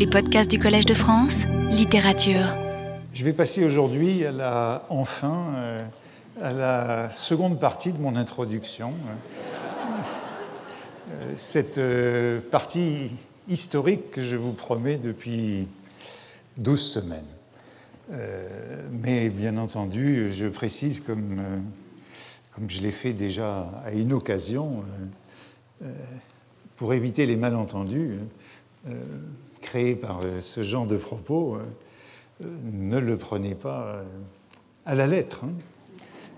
Les podcasts du Collège de France, littérature. Je vais passer aujourd'hui à la, enfin euh, à la seconde partie de mon introduction. Euh, cette euh, partie historique que je vous promets depuis 12 semaines. mais bien entendu, je précise, comme, comme je l'ai fait déjà à une occasion, pour éviter les malentendus créés par ce genre de propos, ne le prenez pas à la lettre. Hein.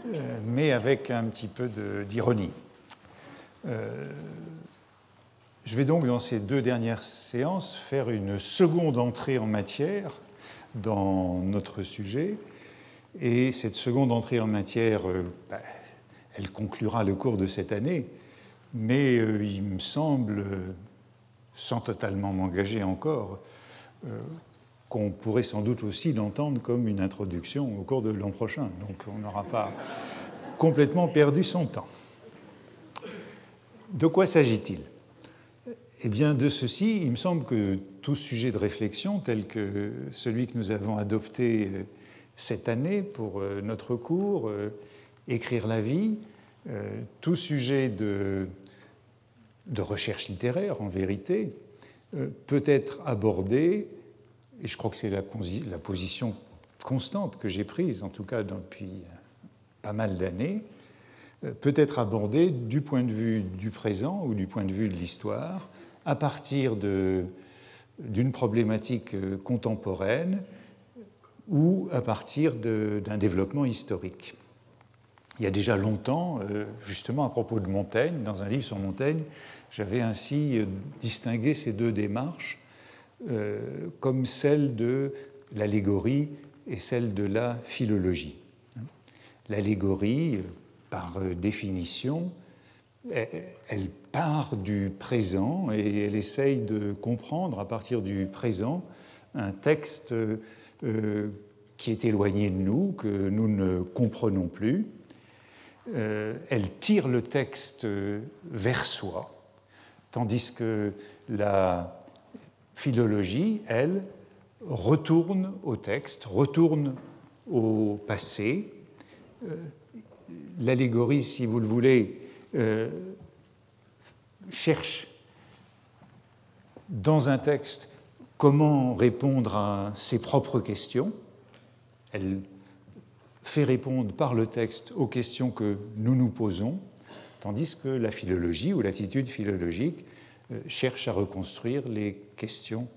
Euh, mais avec un petit peu d'ironie. Euh, je vais donc, dans ces deux dernières séances, faire une seconde entrée en matière dans notre sujet. Et cette seconde entrée en matière, euh, bah, elle conclura le cours de cette année, mais il me semble, sans totalement m'engager encore, qu'on pourrait sans doute aussi l'entendre comme une introduction au cours de l'an prochain. Donc on n'aura pas complètement perdu son temps. De quoi s'agit-il? Eh bien de ceci, il me semble que tout sujet de réflexion tel que celui que nous avons adopté euh, cette année pour euh, notre cours, euh, Écrire la vie, tout sujet de, de recherche littéraire en vérité, peut être abordé et je crois que c'est la, position constante que j'ai prise, en tout cas depuis pas mal d'années, euh, peut être abordée du point de vue du présent ou du point de vue de l'histoire, à partir d'une problématique euh, contemporaine ou à partir d'un développement historique. Il y a déjà longtemps, euh, justement à propos de Montaigne, dans un livre sur Montaigne, j'avais ainsi distingué ces deux démarches euh, comme celle de l'allégorie et celle de la philologie. L'allégorie, par définition, elle part du présent et elle essaye de comprendre à partir du présent un texte euh, qui est éloigné de nous, que nous ne comprenons plus. Euh, elle tire le texte vers soi, tandis que la philologie, elle, retourne au texte, retourne au passé. Euh, l'allégorie, si vous le voulez, euh, cherche dans un texte comment répondre à ses propres questions. Fait répondre par le texte aux questions que nous nous posons, tandis que la philologie ou l'attitude philologique euh, cherche à reconstruire les questions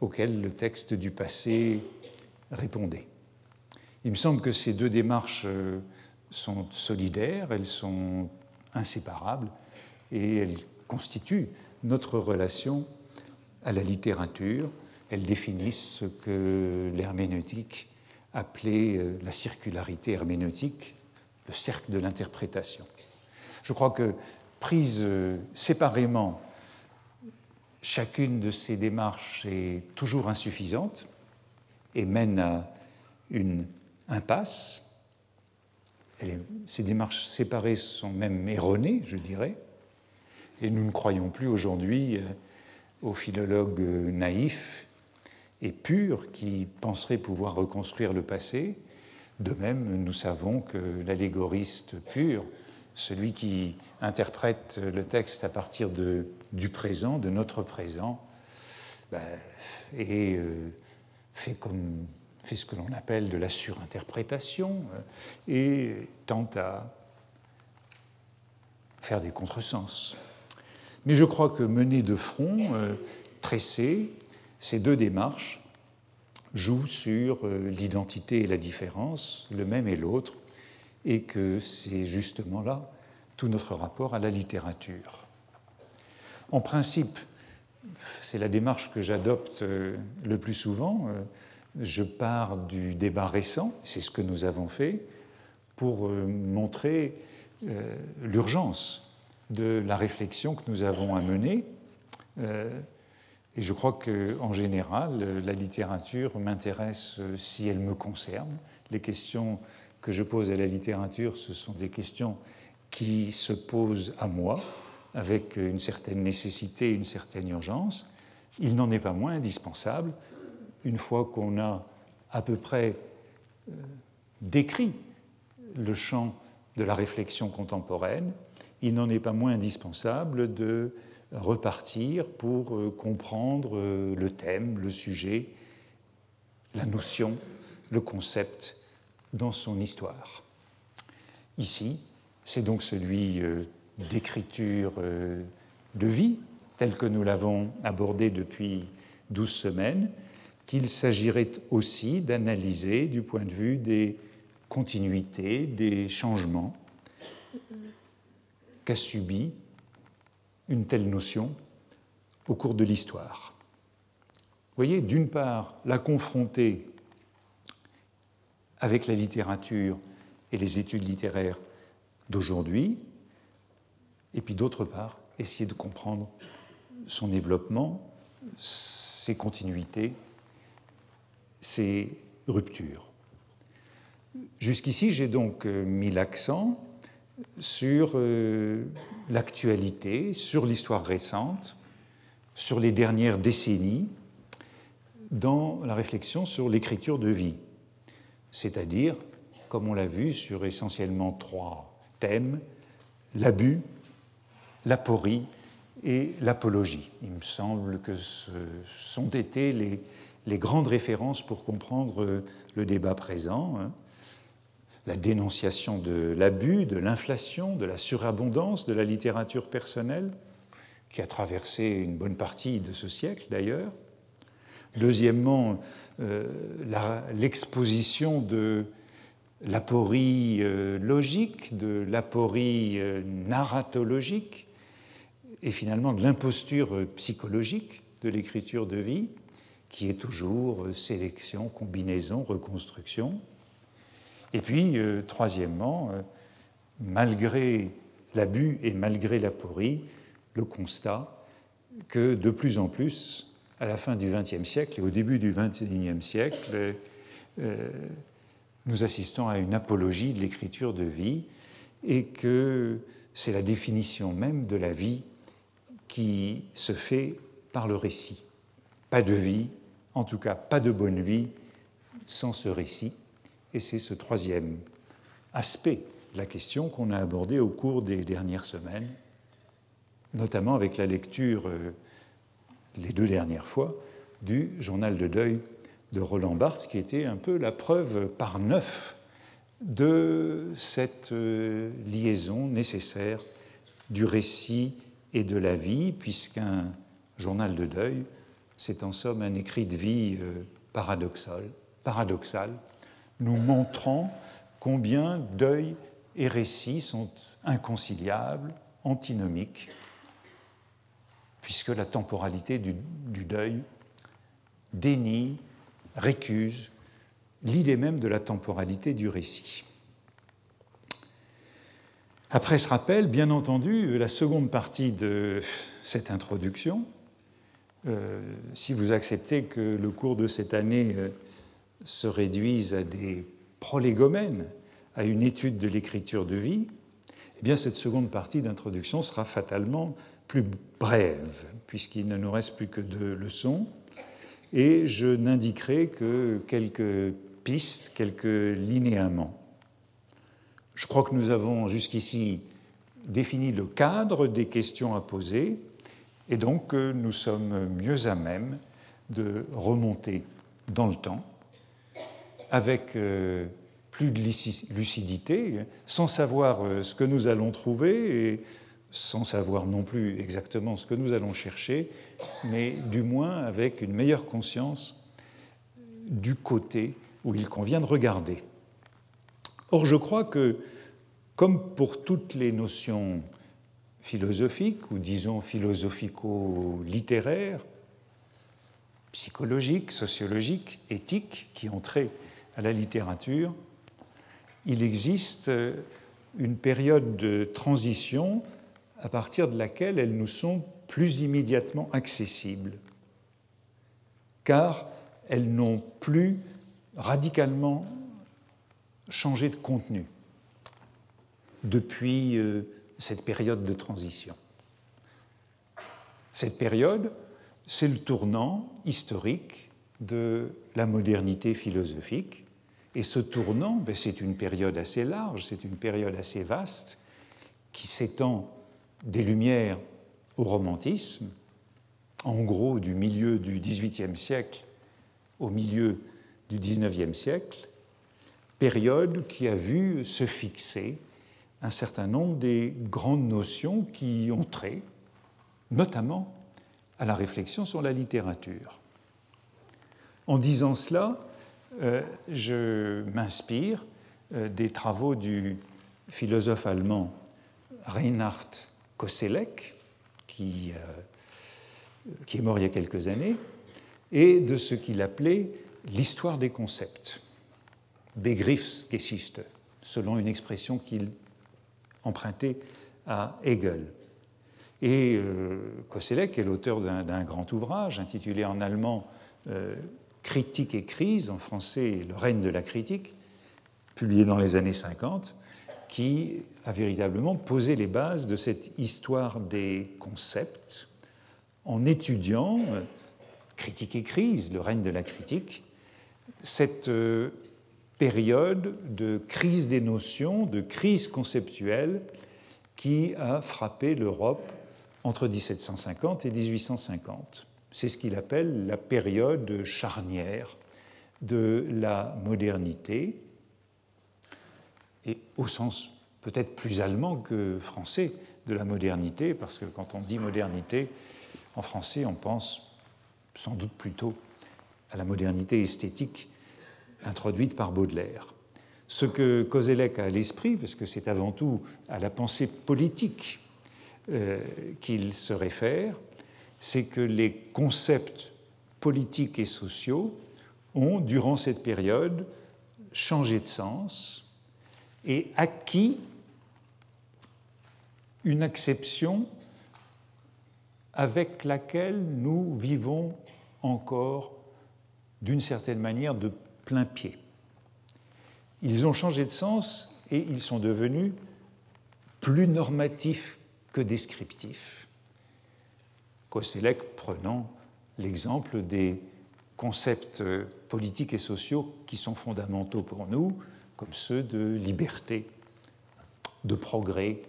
auxquelles le texte du passé répondait. Il me semble que ces deux démarches euh, sont solidaires, elles sont inséparables et elles constituent notre relation à la littérature. Elles définissent ce que l'herméneutique appelait euh, la circularité herméneutique, le cercle de l'interprétation. Je crois que prise séparément Chacune de ces démarches est toujours insuffisante et mène à une impasse. ces démarches séparées sont même erronées, je dirais, et nous ne croyons plus aujourd'hui euh, aux philologues naïfs et purs qui penseraient pouvoir reconstruire le passé. De même, nous savons que l'allégoriste pur celui qui interprète le texte à partir de, du présent, de notre présent, ben, et euh, fait, comme, fait ce que l'on appelle de la surinterprétation euh, et tente à faire des contresens. Mais je crois que mener de front, euh, tresser, ces deux démarches jouent sur l'identité et la différence, le même et l'autre, et que c'est justement là tout notre rapport à la littérature. En principe, c'est la démarche que j'adopte euh, le plus souvent. Euh, je pars du débat récent, c'est ce que nous avons fait, pour euh, montrer l'urgence de la réflexion que nous avons à mener. Et je crois qu'en général, la littérature m'intéresse si elle me concerne. Les questions que je pose à la littérature, ce sont des questions qui se posent à moi avec une certaine nécessité, une certaine urgence. il n'en est pas moins indispensable, une fois qu'on a à peu près euh, décrit le champ de la réflexion contemporaine, il n'en est pas moins indispensable de repartir pour euh, comprendre euh, le thème, le sujet, la notion, le concept dans son histoire. Ici, c'est donc celui d'écriture de vie, tel que nous l'avons abordé depuis douze semaines, qu'il s'agirait aussi d'analyser du point de vue des continuités, des changements qu'a subi une telle notion au cours de l'histoire. Vous voyez, d'une part, la confronter avec la littérature et les études littéraires d'aujourd'hui, et puis d'autre part, essayer de comprendre son développement, ses continuités, ses ruptures. Jusqu'ici, j'ai donc euh, mis l'accent sur euh, l'actualité, sur l'histoire récente, sur les dernières décennies, dans la réflexion sur l'écriture de vie, c'est-à-dire, comme on l'a vu, sur essentiellement trois thèmes, l'abus, l'aporie et l'apologie. Il me semble que ce sont été les, les grandes références pour comprendre euh, le débat présent. Hein. La dénonciation de l'abus, de l'inflation, de la surabondance de la littérature personnelle, qui a traversé une bonne partie de ce siècle d'ailleurs. Deuxièmement, euh, l'exposition de l'aporie euh, logique, de l'aporie narratologique, et finalement de l'imposture psychologique de l'écriture de vie, qui est toujours sélection, combinaison, reconstruction. Et puis, euh, troisièmement, euh, malgré l'abus et malgré l'aporie, le constat que de plus en plus, à la fin du XXe siècle et au début du XXIe siècle, euh, nous assistons à une apologie de l'écriture de vie et que c'est la définition même de la vie qui se fait par le récit. Pas de vie, en tout cas pas de bonne vie sans ce récit. Et c'est ce troisième aspect de la question qu'on a abordé au cours des dernières semaines, notamment avec la lecture, euh, les deux dernières fois, du journal de deuil de Roland Barthes, qui était un peu la preuve par neuf de cette euh, liaison nécessaire du récit et de la vie, puisqu'un journal de deuil, c'est en somme un écrit de vie euh, paradoxal, paradoxal, nous montrant combien deuil et récit sont inconciliables, antinomiques, puisque la temporalité du, deuil dénie, récuse l'idée même de la temporalité du récit. Après ce rappel, bien entendu, la seconde partie de cette introduction, euh, si vous acceptez que le cours de cette année euh, se réduise à des prolégomènes, à une étude de l'écriture de vie, eh bien cette seconde partie d'introduction sera fatalement plus brève, puisqu'il ne nous reste plus que deux leçons, et je n'indiquerai que quelques pistes, quelques linéaments. Je crois que nous avons jusqu'ici défini le cadre des questions à poser et donc euh, nous sommes mieux à même de remonter dans le temps avec euh, plus de lucidité, sans savoir euh, ce que nous allons trouver et sans savoir non plus exactement ce que nous allons chercher, mais du moins avec une meilleure conscience du côté où il convient de regarder. Or, je crois que, comme pour toutes les notions philosophiques, ou disons philosophico-littéraires, psychologiques, sociologiques, éthiques, qui ont trait à la littérature, il existe une période de transition à partir de laquelle elles nous sont plus immédiatement accessibles, car elles n'ont plus radicalement changer de contenu depuis euh, cette période de transition. Cette période, c'est le tournant historique de la modernité philosophique. Et ce tournant, ben, c'est une période assez large, c'est une période assez vaste, qui s'étend des Lumières au romantisme, en gros du milieu du XVIIIe siècle au milieu du XIXe siècle, période qui a vu se fixer un certain nombre des grandes notions qui ont trait, notamment à la réflexion sur la littérature. En disant cela, euh, je m'inspire euh, des travaux du philosophe allemand Reinhard Koselleck, qui, euh, qui est mort il y a quelques années, et de ce qu'il appelait l'histoire des concepts, Begriffsgeschichte, selon une expression qu'il empruntait à Hegel. Et Koselleck est l'auteur d'un grand ouvrage intitulé en allemand Critique et crise, en français Le règne de la critique, publié dans les années 50, qui a véritablement posé les bases de cette histoire des concepts en étudiant euh, Critique et crise, le règne de la critique, cette euh, période de crise des notions, de crise conceptuelle qui a frappé l'Europe entre 1750 et 1850. C'est ce qu'il appelle la période charnière de la modernité, et au sens peut-être plus allemand que français de la modernité, parce que quand on dit modernité, en français, on pense sans doute plutôt à la modernité esthétique introduite par Baudelaire. Ce que Kozelek a à l'esprit, parce que c'est avant tout à la pensée politique euh, qu'il se réfère, c'est que les concepts politiques et sociaux ont, durant cette période, changé de sens et acquis une acception avec laquelle nous vivons encore d'une certaine manière de plein pied. Ils ont changé de sens et ils sont devenus plus normatifs que descriptifs. Prenant l'exemple des concepts politiques et sociaux qui sont fondamentaux pour nous, comme ceux de liberté, de progrès,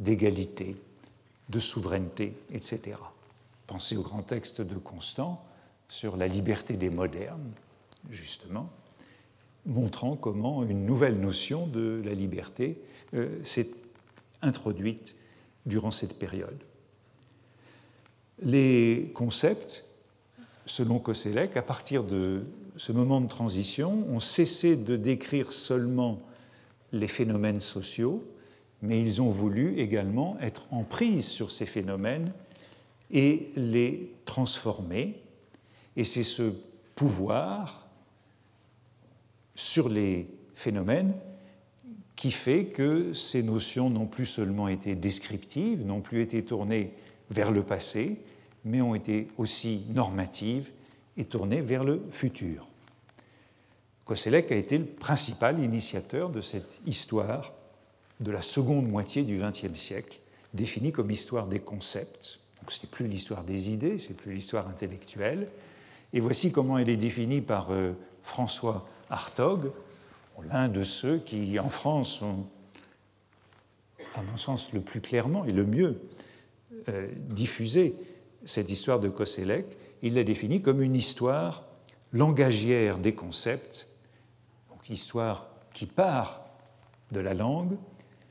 d'égalité, de souveraineté, etc. Pensez au grand texte de Constant sur la liberté des modernes, justement, montrant comment une nouvelle notion de la liberté euh, s'est introduite durant cette période. Les concepts, selon Koselleck, à partir de ce moment de transition, ont cessé de décrire seulement les phénomènes sociaux, mais ils ont voulu également être en prise sur ces phénomènes et les transformer. Et c'est ce pouvoir sur les phénomènes qui fait que ces notions n'ont plus seulement été descriptives, n'ont plus été tournées vers le passé, mais ont été aussi normatives et tournées vers le futur. Koselleck a été le principal initiateur de cette histoire de la seconde moitié du XXe siècle, définie comme histoire des concepts, donc ce n'est plus l'histoire des idées, c'est plus l'histoire intellectuelle. Et voici comment elle est définie par euh, François Hartog, l'un de ceux qui, en France, ont, à mon sens, le plus clairement et le mieux euh, diffusé cette histoire de Koselleck. Il l'a définie comme une histoire langagière des concepts, donc histoire qui part de la langue,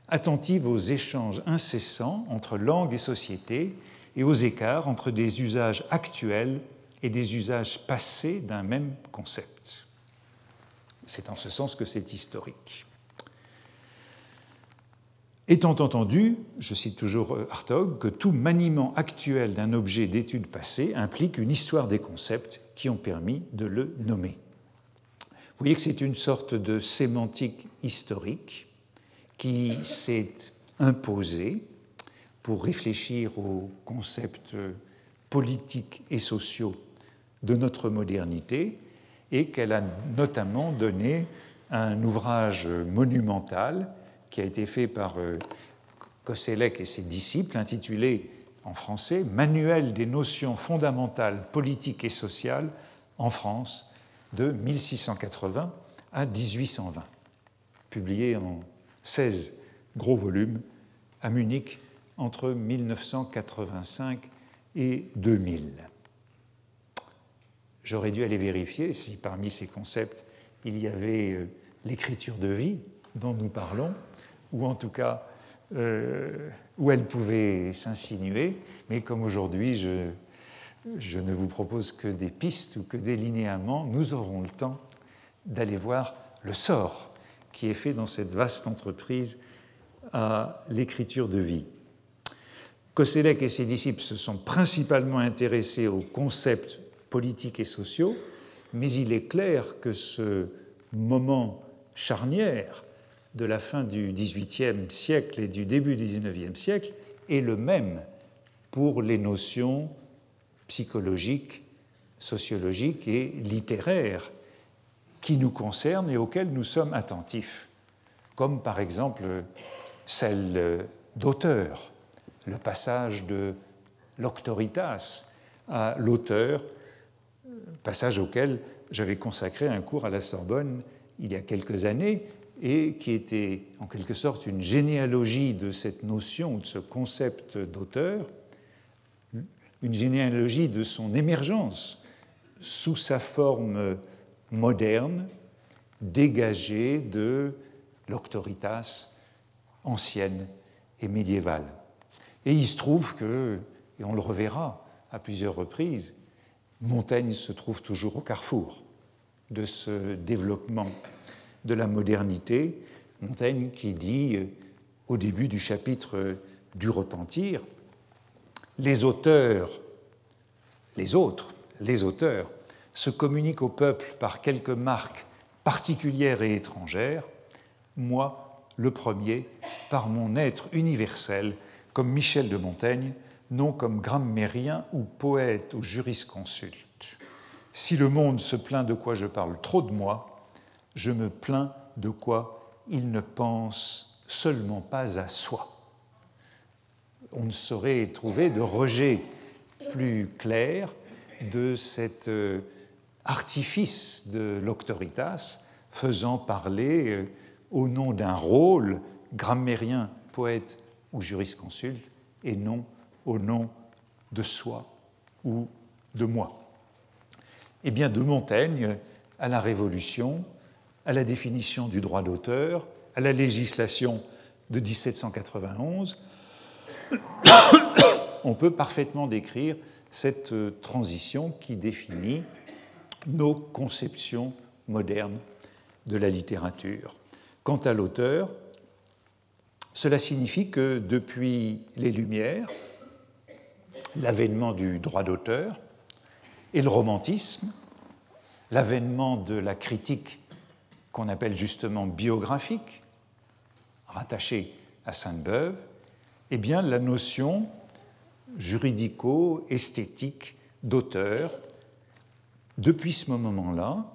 attentive aux échanges incessants entre langue et société et aux écarts entre des usages actuels et des usages passés d'un même concept. C'est en ce sens que c'est historique. Étant entendu, je cite toujours Hartog, que tout maniement actuel d'un objet d'étude passée implique une histoire des concepts qui ont permis de le nommer. Vous voyez que c'est une sorte de sémantique historique qui s'est imposée pour réfléchir aux concepts politiques et sociaux de notre modernité et qu'elle a notamment donné un ouvrage monumental qui a été fait par euh, Koselleck et ses disciples intitulé en français, Manuel des notions fondamentales politiques et sociales en France de 1680 à 1820, publié en 16 gros volumes à Munich entre 1985 et 2000. J'aurais dû aller vérifier si parmi ces concepts il y avait euh, l'écriture de vie dont nous parlons, ou en tout cas euh, où elle pouvait s'insinuer, mais comme aujourd'hui je, ne vous propose que des pistes ou que des linéaments, nous aurons le temps d'aller voir le sort qui est fait dans cette vaste entreprise à l'écriture de vie. Koselleck et ses disciples se sont principalement intéressés aux concepts politiques et sociaux, mais il est clair que ce moment charnière de la fin du XVIIIe siècle et du début du XIXe siècle est le même pour les notions psychologiques, sociologiques et littéraires qui nous concernent et auxquelles nous sommes attentifs, comme par exemple celle d'auteur, le passage de l'octoritas à l'auteur, passage auquel j'avais consacré un cours à la Sorbonne il y a quelques années et qui était en quelque sorte une généalogie de cette notion, de ce concept d'auteur, une généalogie de son émergence sous sa forme moderne, dégagée de l'octoritas ancienne et médiévale. Et il se trouve que, et on le reverra à plusieurs reprises, Montaigne se trouve toujours au carrefour de ce développement de la modernité. Montaigne qui dit au début du chapitre du repentir, les auteurs, les autres, les auteurs, se communiquent au peuple par quelques marques particulières et étrangères, moi, le premier, par mon être universel, comme Michel de Montaigne, non comme grammairien ou poète ou jurisconsulte. Si le monde se plaint de quoi je parle trop de moi, je me plains de quoi il ne pense seulement pas à soi. On ne saurait trouver de rejet plus clair de cet euh, artifice de l'octoritas faisant parler euh, au nom d'un rôle grammairien, poète ou jurisconsulte et non au nom de soi ou de moi. Eh bien, de Montaigne à la Révolution, à la définition du droit d'auteur, à la législation de 1791, on peut parfaitement décrire cette transition qui définit nos conceptions modernes de la littérature. Quant à l'auteur, cela signifie que depuis les Lumières, l'avènement du droit d'auteur et le romantisme, l'avènement de la critique qu'on appelle justement biographique, rattachée à Sainte-Beuve, eh bien la notion juridico-esthétique d'auteur, depuis ce moment-là,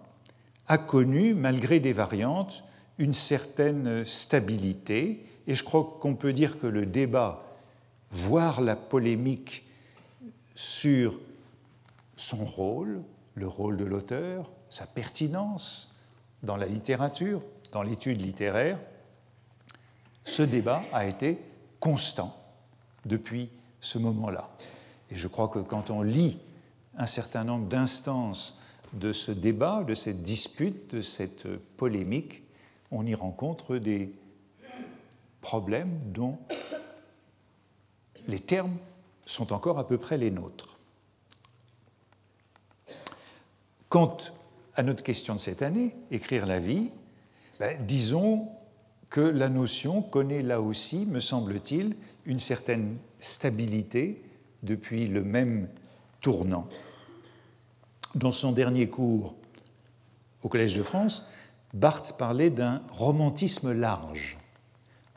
a connu, malgré des variantes, une certaine stabilité, et je crois qu'on peut dire que le débat, voire la polémique sur son rôle, le rôle de l'auteur, sa pertinence dans la littérature, dans l'étude littéraire, ce débat a été constant depuis ce moment-là. Et je crois que quand on lit un certain nombre d'instances de ce débat, de cette dispute, de cette polémique, on y rencontre des problèmes dont les termes sont encore à peu près les nôtres. Quant à notre question de cette année, écrire la vie, ben, disons que la notion connaît là aussi, me semble-t-il, une certaine stabilité depuis le même tournant. Dans son dernier cours au Collège de France, Barthes parlait d'un romantisme large.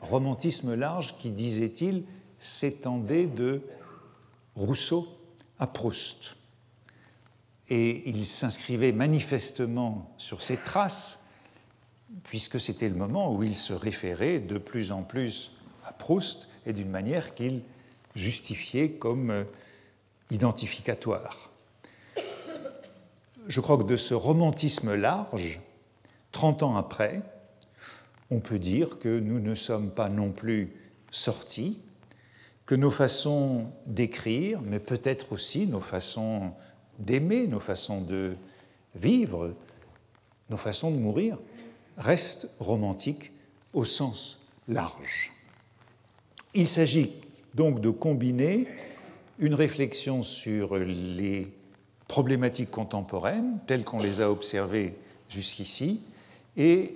Romantisme large qui, disait-il, s'étendait de Rousseau à Proust. Et il s'inscrivait manifestement sur ces traces, puisque c'était le moment où il se référait de plus en plus à Proust et d'une manière qu'il justifié comme euh, identificatoire. Je crois que de ce romantisme large, 30 ans après, on peut dire que nous ne sommes pas non plus sortis, que nos façons d'écrire, mais peut-être aussi nos façons d'aimer, nos façons de vivre, nos façons de mourir, restent romantiques au sens large. Il s'agit donc de combiner une réflexion sur les problématiques contemporaines telles qu'on les a observées jusqu'ici et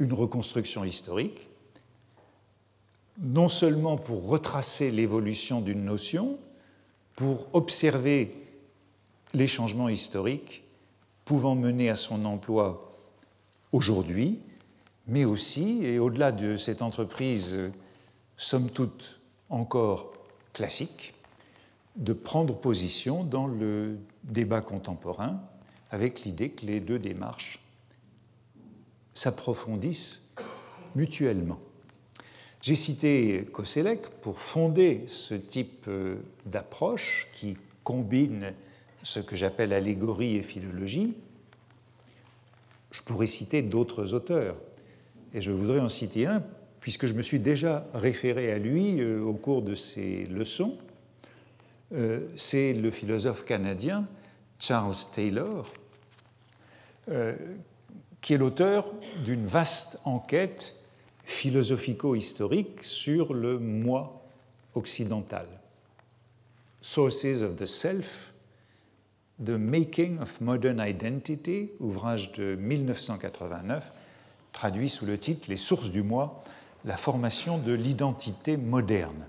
une reconstruction historique, non seulement pour retracer l'évolution d'une notion, pour observer les changements historiques pouvant mener à son emploi aujourd'hui, mais aussi, et au-delà de cette entreprise somme toute encore classique, de prendre position dans le débat contemporain avec l'idée que les deux démarches s'approfondissent mutuellement. J'ai cité Koselleck pour fonder ce type euh, d'approche qui combine ce que j'appelle allégorie et philologie. Je pourrais citer d'autres auteurs, et je voudrais en citer un puisque je me suis déjà référé à lui euh, au cours de ces leçons. Euh, c'est le philosophe canadien Charles Taylor, euh, qui est l'auteur d'une vaste enquête philosophico-historique sur le moi occidental. Sources of the Self, The Making of Modern Identity, ouvrage de 1989, traduit sous le titre Les sources du moi la formation de l'identité moderne,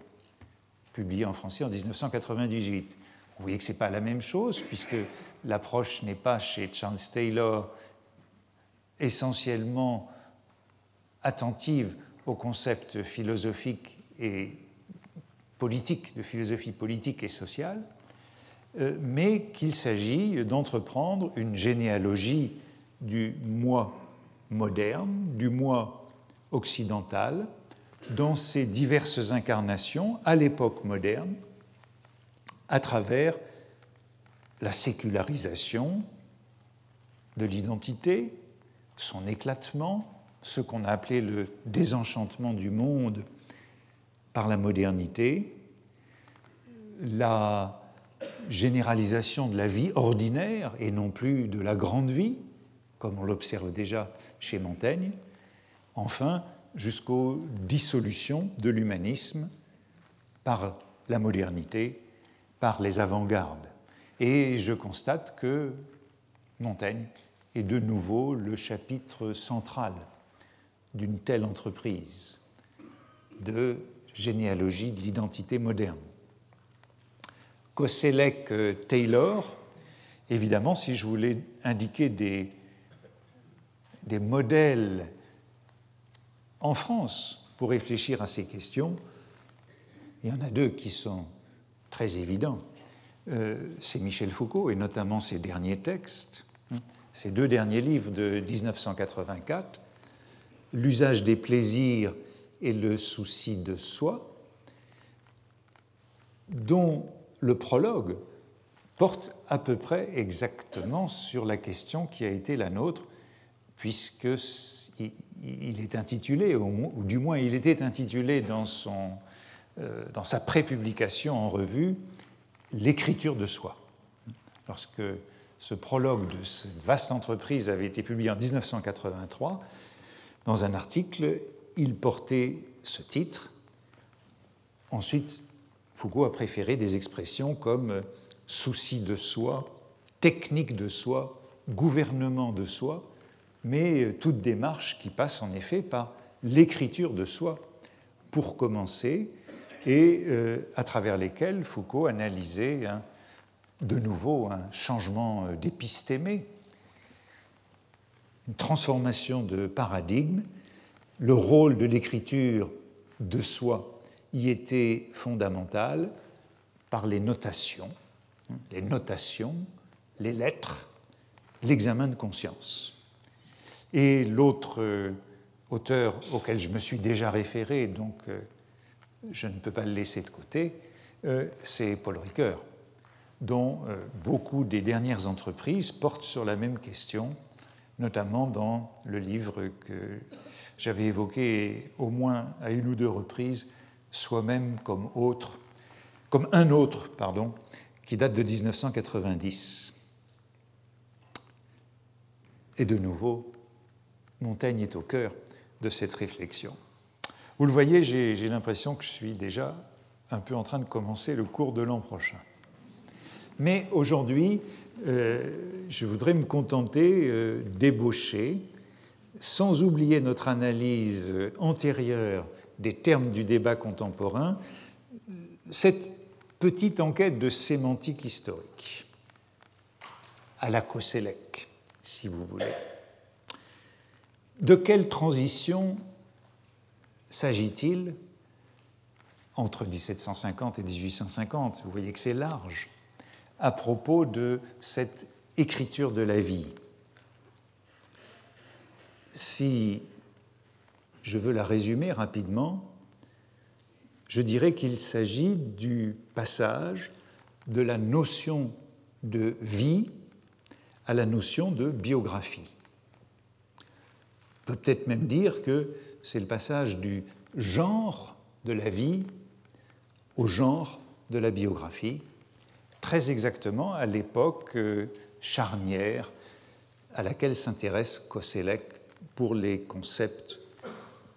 publié en français en 1998. Vous voyez que ce n'est pas la même chose, puisque l'approche n'est pas chez Charles Taylor essentiellement attentive aux concepts philosophiques et politiques, de philosophie politique et sociale, mais qu'il s'agit d'entreprendre une généalogie du moi moderne, du moi occidentale dans ses diverses incarnations à l'époque moderne à travers la sécularisation de l'identité, son éclatement, ce qu'on a appelé le désenchantement du monde par la modernité, la généralisation de la vie ordinaire et non plus de la grande vie, comme on l'observe déjà chez Montaigne, enfin jusqu'aux dissolutions de l'humanisme par la modernité, par les avant-gardes. Et je constate que Montaigne est de nouveau le chapitre central d'une telle entreprise de généalogie de l'identité moderne. Koselleck-Taylor, évidemment, si je voulais indiquer des, des modèles en France pour réfléchir à ces questions. Il y en a deux qui sont très évidents. Euh, c'est Michel Foucault et notamment ses derniers textes, hein, ses deux derniers livres de 1984, L'usage des plaisirs et le souci de soi, dont le prologue porte à peu près exactement sur la question qui a été la nôtre, puisque il est intitulé, ou du moins il était intitulé dans, son, euh, dans sa prépublication en revue, L'écriture de soi. Lorsque ce prologue de cette vaste entreprise avait été publié en 1983, dans un article, il portait ce titre. Ensuite, Foucault a préféré des expressions comme souci de soi, technique de soi, gouvernement de soi, mais euh, toute démarche qui passe en effet par l'écriture de soi pour commencer, et euh, à travers lesquelles Foucault analysait de nouveau un changement euh, d'épistémé, une transformation de paradigme. Le rôle de l'écriture de soi y était fondamental par les notations, hein, les notations, les lettres, l'examen de conscience. Et l'autre euh, auteur auquel je me suis déjà référé, donc euh, je ne peux pas le laisser de côté, euh, c'est Paul Ricoeur, dont beaucoup des dernières entreprises portent sur la même question, notamment dans le livre que j'avais évoqué au moins à une ou deux reprises, Soi-même comme autre, comme un autre, pardon, qui date de 1990. Et de nouveau, Montaigne est au cœur de cette réflexion. Vous le voyez, j'ai l'impression que je suis déjà un peu en train de commencer le cours de l'an prochain. Mais aujourd'hui, euh, je voudrais me contenter euh, d'ébaucher, sans oublier notre analyse antérieure des termes du débat contemporain, cette petite enquête de sémantique historique, à la Koselleck, si vous voulez. De quelle transition s'agit-il entre 1750 et 1850 Vous voyez que c'est large à propos de cette écriture de la vie. Si je veux la résumer rapidement, je dirais qu'il s'agit du passage de la notion de vie à la notion de biographie. On peut peut-être même dire que c'est le passage du genre de la vie au genre de la biographie, très exactement à l'époque euh, charnière à laquelle s'intéresse Koselleck pour les concepts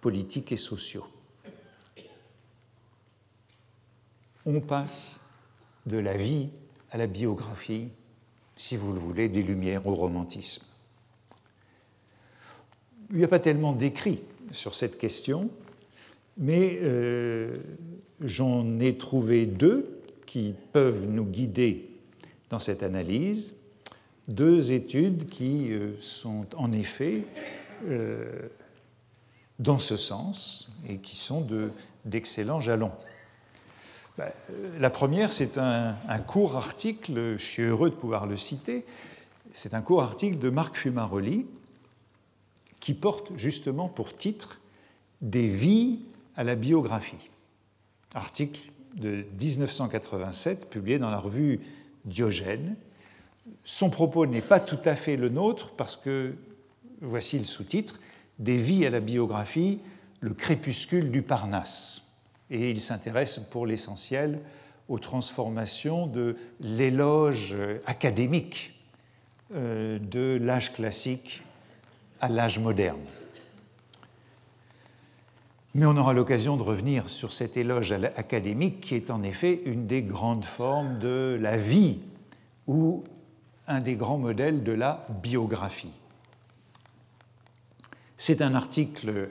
politiques et sociaux. On passe de la vie à la biographie, si vous le voulez, des Lumières au romantisme. Il n'y a pas tellement d'écrits sur cette question, mais euh, j'en ai trouvé deux qui peuvent nous guider dans cette analyse, deux études qui euh, sont en effet euh, dans ce sens et qui sont d'excellents jalons. Ben, la première, c'est un, un, court article, je suis heureux de pouvoir le citer, c'est un court article de Marc Fumaroli qui porte justement pour titre Des vies à la biographie. Article de 1987 publié dans la revue Diogène. Son propos n'est pas tout à fait le nôtre parce que, voici le sous-titre, Des vies à la biographie, le crépuscule du Parnasse. Et il s'intéresse pour l'essentiel aux transformations de l'éloge académique euh, de l'âge classique à l'âge moderne. Mais on aura l'occasion de revenir sur cet éloge académique qui est en effet une des grandes formes de la vie ou un des grands modèles de la biographie. C'est un article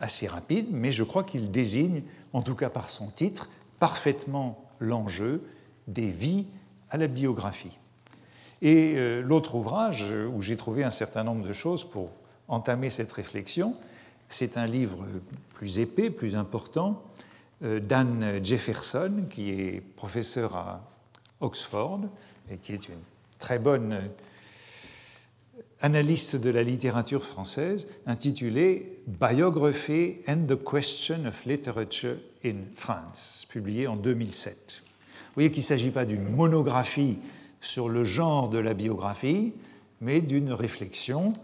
assez rapide, mais je crois qu'il désigne, en tout cas par son titre, parfaitement l'enjeu des vies à la biographie. Et euh, l'autre ouvrage, où j'ai trouvé un certain nombre de choses pour entamer cette réflexion, c'est un livre plus épais, plus important, euh, d'Anne Jefferson, qui est professeur à Oxford et qui est une très bonne euh, analyste de la littérature française, intitulé Biography and the Question of Literature in France, publié en 2007. Vous voyez qu'il ne s'agit pas d'une monographie sur le genre de la biographie, mais d'une réflexion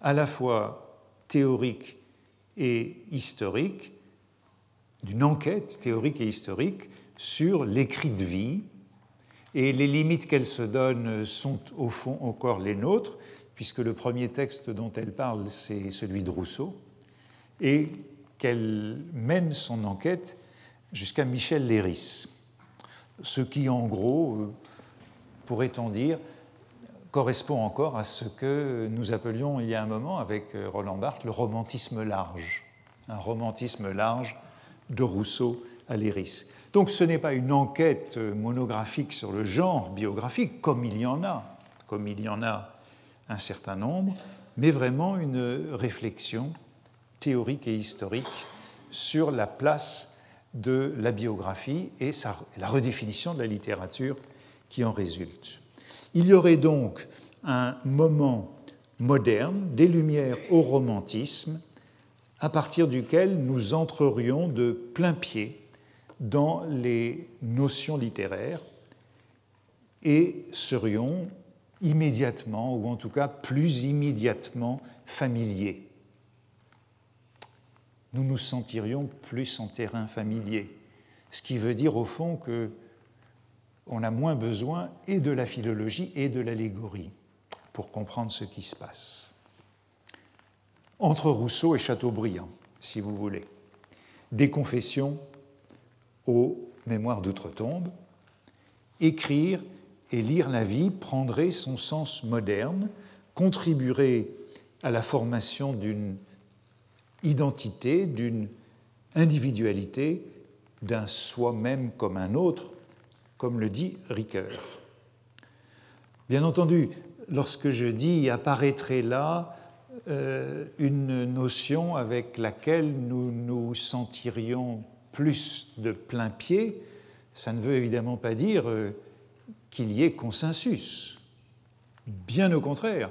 à la fois théorique et historique, d'une enquête théorique et historique sur l'écrit de vie. Et les limites qu'elle se donne sont au fond encore les nôtres, puisque le premier texte dont elle parle, c'est celui de Rousseau, et qu'elle mène son enquête jusqu'à Michel Léris. Ce qui, en gros, euh, pourrait-on dire, correspond encore à ce que nous appelions il y a un moment avec euh, Roland Barthes le romantisme large, un romantisme large de Rousseau à Léris. Donc ce n'est pas une enquête monographique sur le genre biographique, comme il y en a, comme il y en a un certain nombre, mais vraiment une réflexion théorique et historique sur la place de la biographie et la redéfinition de la littérature qui en résulte. Il y aurait donc un moment moderne, des Lumières au romantisme, à partir duquel nous entrerions de plein pied dans les notions littéraires et serions immédiatement, ou en tout cas plus immédiatement, familiers. Nous nous sentirions plus en terrain familier, ce qui veut dire au fond que on a moins besoin et de la philologie et de l'allégorie pour comprendre ce qui se passe. Entre Rousseau et Chateaubriand, si vous voulez, des confessions aux mémoires d'outre-tombe, écrire et lire la vie prendrait son sens moderne, contribuerait à la formation d'une identité, d'une individualité, d'un soi-même comme un autre, comme le dit Ricoeur. Bien entendu, lorsque je dis apparaîtrait là euh, une notion avec laquelle nous nous sentirions plus de plein pied, ça ne veut évidemment pas dire euh, qu'il y ait consensus. Bien au contraire,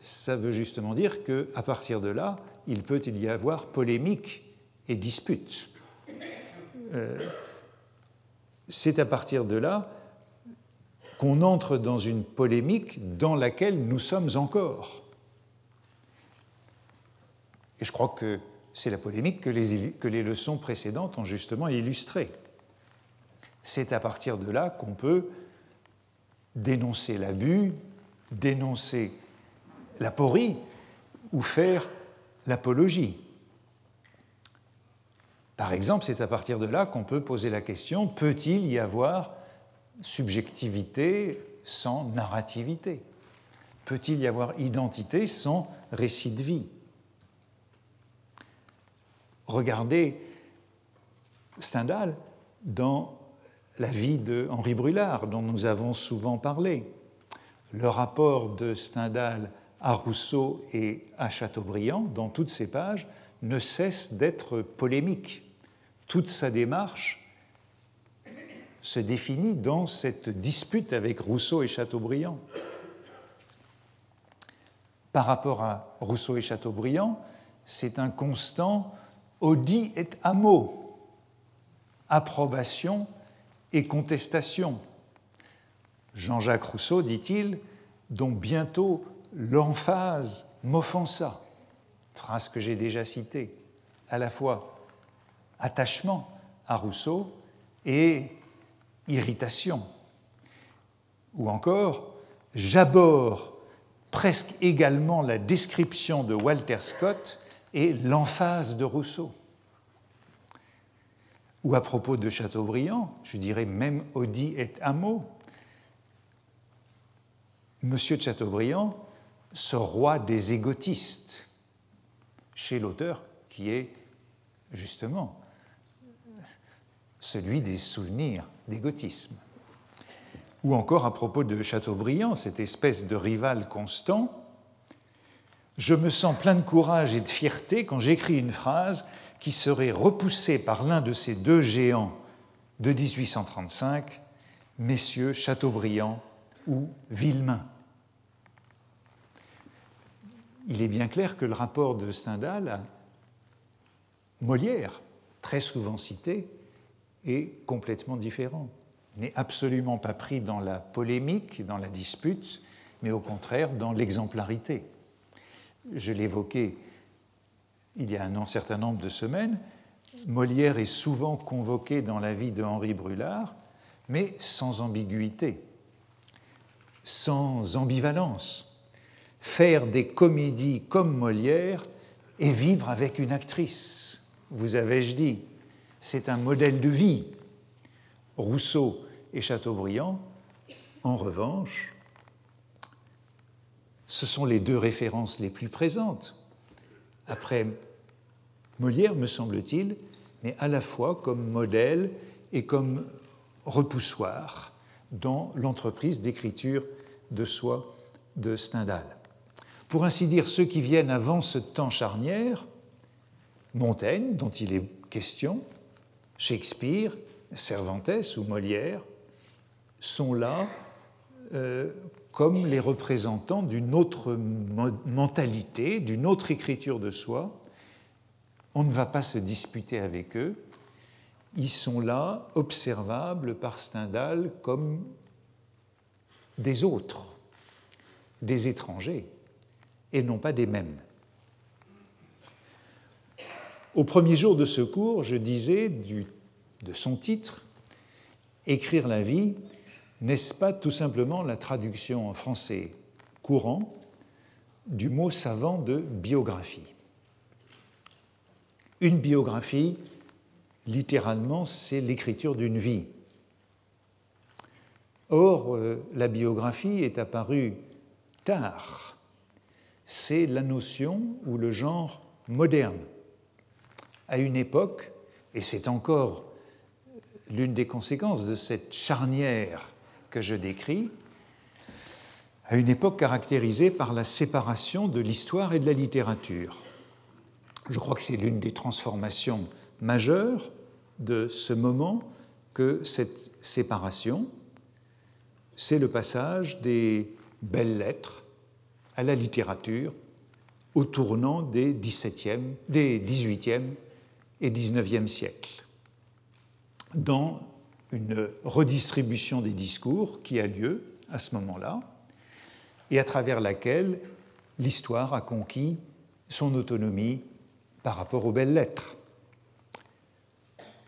ça veut justement dire qu'à partir de là, il peut y avoir polémique et dispute. Euh, c'est à partir de là qu'on entre dans une polémique dans laquelle nous sommes encore. Et je crois que c'est la polémique que les, que les leçons précédentes ont justement illustrée. C'est à partir de là qu'on peut dénoncer l'abus, dénoncer la porie ou faire l'apologie. Par exemple, c'est à partir de là qu'on peut poser la question, peut-il y avoir subjectivité sans narrativité? Peut-il y avoir identité sans récit de vie? Regardez Stendhal dans la vie de Henri Brulard, dont nous avons souvent parlé. Le rapport de Stendhal à Rousseau et à Chateaubriand, dans toutes ces pages, ne cesse d'être polémique. Toute sa démarche se définit dans cette dispute avec Rousseau et Chateaubriand. Par rapport à Rousseau et Chateaubriand, c'est un constant audi et amo, approbation et contestation. Jean-Jacques Rousseau, dit-il, dont bientôt l'emphase m'offensa, phrase que j'ai déjà citée, à la fois attachement à Rousseau et irritation. Ou encore, j'aborde presque également la description de Walter Scott et l'emphase de Rousseau. Ou à propos de Chateaubriand, je dirais même Audi et Amo, Monsieur de Chateaubriand, ce roi des égotistes, chez l'auteur qui est justement celui des souvenirs d'égotisme. Ou encore à propos de Chateaubriand, cette espèce de rival constant, je me sens plein de courage et de fierté quand j'écris une phrase qui serait repoussée par l'un de ces deux géants de 1835, messieurs Chateaubriand ou Villemain. Il est bien clair que le rapport de Stendhal à Molière, très souvent cité, est complètement différent. N'est absolument pas pris dans la polémique, dans la dispute, mais au contraire dans l'exemplarité je l'évoquais il y a un certain nombre de semaines, Molière est souvent convoqué dans la vie de Henri Brulard, mais sans ambiguïté, sans ambivalence. Faire des comédies comme Molière et vivre avec une actrice, vous avais-je dit, c'est un modèle de vie. Rousseau et Chateaubriand, en revanche, ce sont les deux références les plus présentes. Après Molière, me semble-t-il, mais à la fois comme modèle et comme repoussoir dans l'entreprise d'écriture de soi de Stendhal. Pour ainsi dire, ceux qui viennent avant ce temps charnière, Montaigne, dont il est question, Shakespeare, Cervantes ou Molière, sont là euh, comme les représentants d'une autre mentalité, d'une autre écriture de soi. On ne va pas se disputer avec eux. ils sont là, observables par Stendhal comme des autres, des étrangers, et non pas des mêmes. Au premier jour de ce cours, je disais de son titre, Écrire la vie, n'est-ce pas tout simplement la traduction en français courant du mot savant de biographie? Une biographie, littéralement, c'est l'écriture d'une vie. Or, euh, la biographie est apparue tard. C'est la notion ou le genre moderne. À une époque, et c'est encore l'une des conséquences de cette charnière que je décris, à une époque caractérisée par la séparation de l'histoire et de la littérature. Je crois que c'est l'une des transformations majeures de ce moment que cette séparation, c'est le passage des belles lettres à la littérature au tournant des, 17e, des 18e et 19e siècles, une redistribution des discours qui a lieu à ce moment-là, et à travers laquelle l'histoire a conquis son autonomie par rapport aux belles lettres.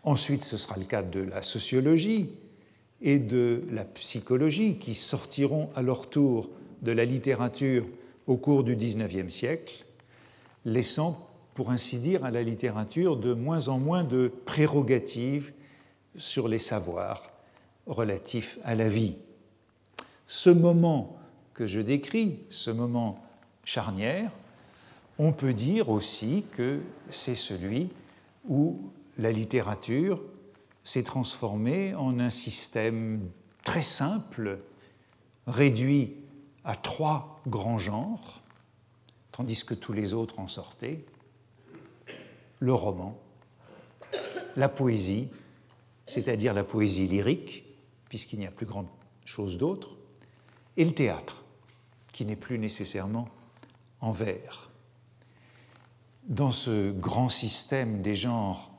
Ensuite, ce sera le cas de la sociologie, et de la psychologie qui sortiront à leur tour de la littérature au cours du XIXe siècle, laissant, pour ainsi dire, à la littérature de moins en moins de prérogatives sur les savoirs relatifs à la vie. Ce moment que je décris, ce moment charnière, on peut dire aussi que c'est celui où la littérature s'est transformé en un système très simple, réduit à trois grands genres, tandis que tous les autres en sortaient, le roman, la poésie, c'est-à-dire la poésie lyrique, puisqu'il n'y a plus grand chose d'autre, et le théâtre, qui n'est plus nécessairement en vers. Dans ce grand système des genres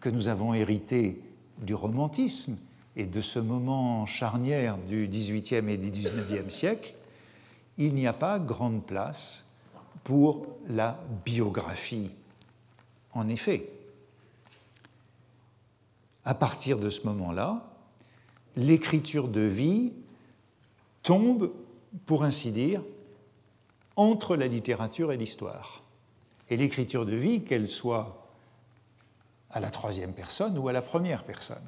que nous avons hérité du romantisme et de ce moment charnière du XVIIIe et du XIXe siècle, il n'y a pas grande place pour la biographie. En effet, à partir de ce moment-là, l'écriture de vie tombe, pour ainsi dire, entre la littérature et l'histoire. Et l'écriture de vie, qu'elle soit à la troisième personne ou à la première personne.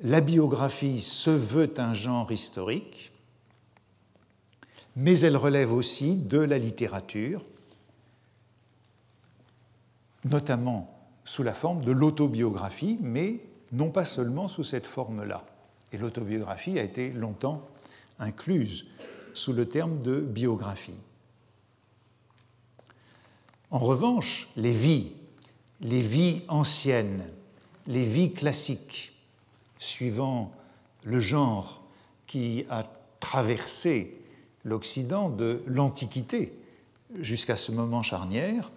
La biographie se veut un genre historique, mais elle relève aussi de la littérature, notamment sous la forme de l'autobiographie, mais non pas seulement sous cette forme-là. Et l'autobiographie a été longtemps incluse sous le terme de biographie. En revanche, les vies les vies anciennes, les vies classiques, suivant le genre qui a traversé l'Occident de l'Antiquité jusqu'à ce moment charnière,